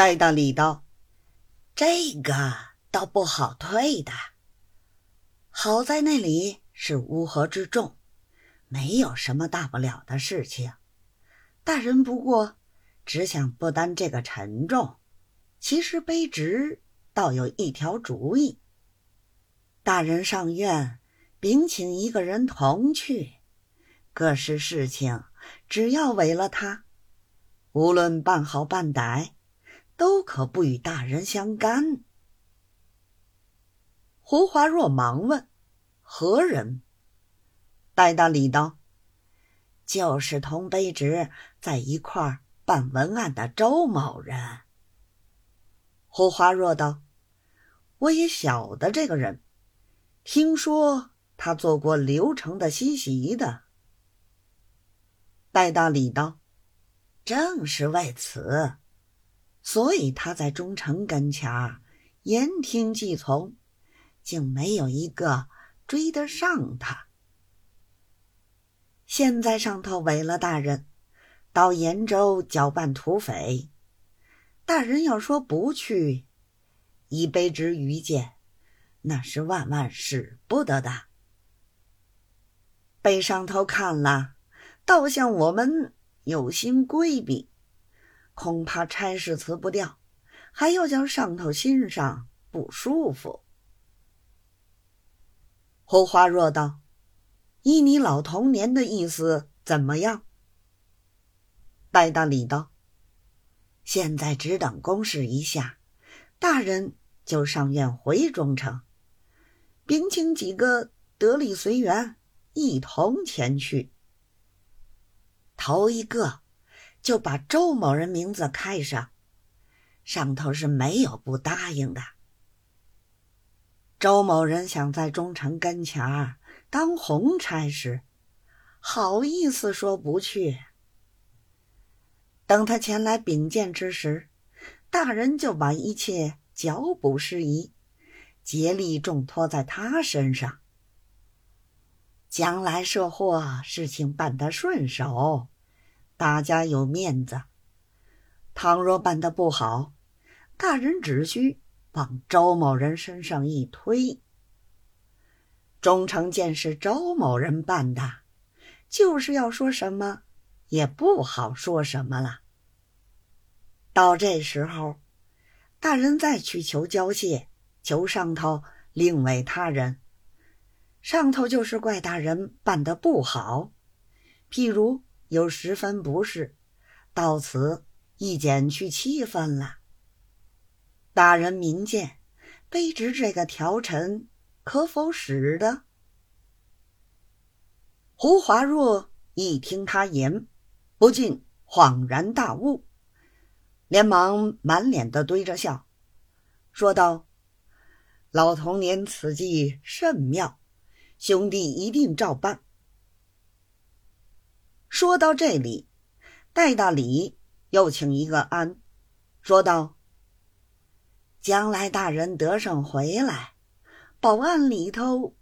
戴大礼道：“这个倒不好退的。好在那里是乌合之众，没有什么大不了的事情。大人不过只想不担这个沉重。其实卑职倒有一条主意。大人上院，禀请一个人同去。各式事情，只要违了他，无论半好半歹。”都可不与大人相干。胡华若忙问：“何人？”戴大礼道：“就是同卑职在一块儿办文案的周某人。”胡华若道：“我也晓得这个人，听说他做过刘城的西席的。”戴大礼道：“正是为此。”所以他在忠诚跟前儿言听计从，竟没有一个追得上他。现在上头违了大人，到延州搅拌土匪，大人要说不去，以卑职愚见，那是万万使不得的。被上头看了，倒像我们有心规避。恐怕差事辞不掉，还要叫上头心上不舒服。胡花若道：“依你老童年的意思，怎么样？”戴大礼道：“现在只等公事一下，大人就上院回忠城，并请几个得力随员一同前去。头一个。”就把周某人名字开上，上头是没有不答应的。周某人想在忠臣跟前儿当红差事，好意思说不去。等他前来禀见之时，大人就把一切脚补事宜，竭力重托在他身上。将来设祸事情办得顺手。大家有面子，倘若办得不好，大人只需往周某人身上一推。忠诚见是周某人办的，就是要说什么，也不好说什么了。到这时候，大人再去求交谢，求上头另委他人，上头就是怪大人办得不好，譬如。有十分不是，到此一减去七分了。大人明鉴，卑职这个条陈可否使得？胡华若一听他言，不禁恍然大悟，连忙满脸的堆着笑，说道：“老童年此计甚妙，兄弟一定照办。”说到这里，戴大礼又请一个安，说道：“将来大人得胜回来，保安里头，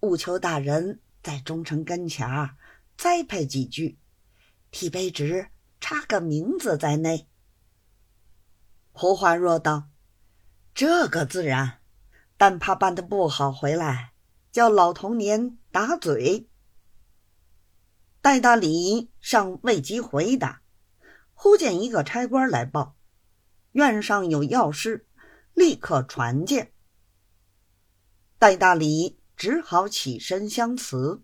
务求大人在忠臣跟前儿栽培几句，替卑职插个名字在内。”胡华若道：“这个自然，但怕办的不好回来，叫老童年打嘴。”戴大礼尚未及回答，忽见一个差官来报，院上有要事，立刻传见。戴大礼只好起身相辞。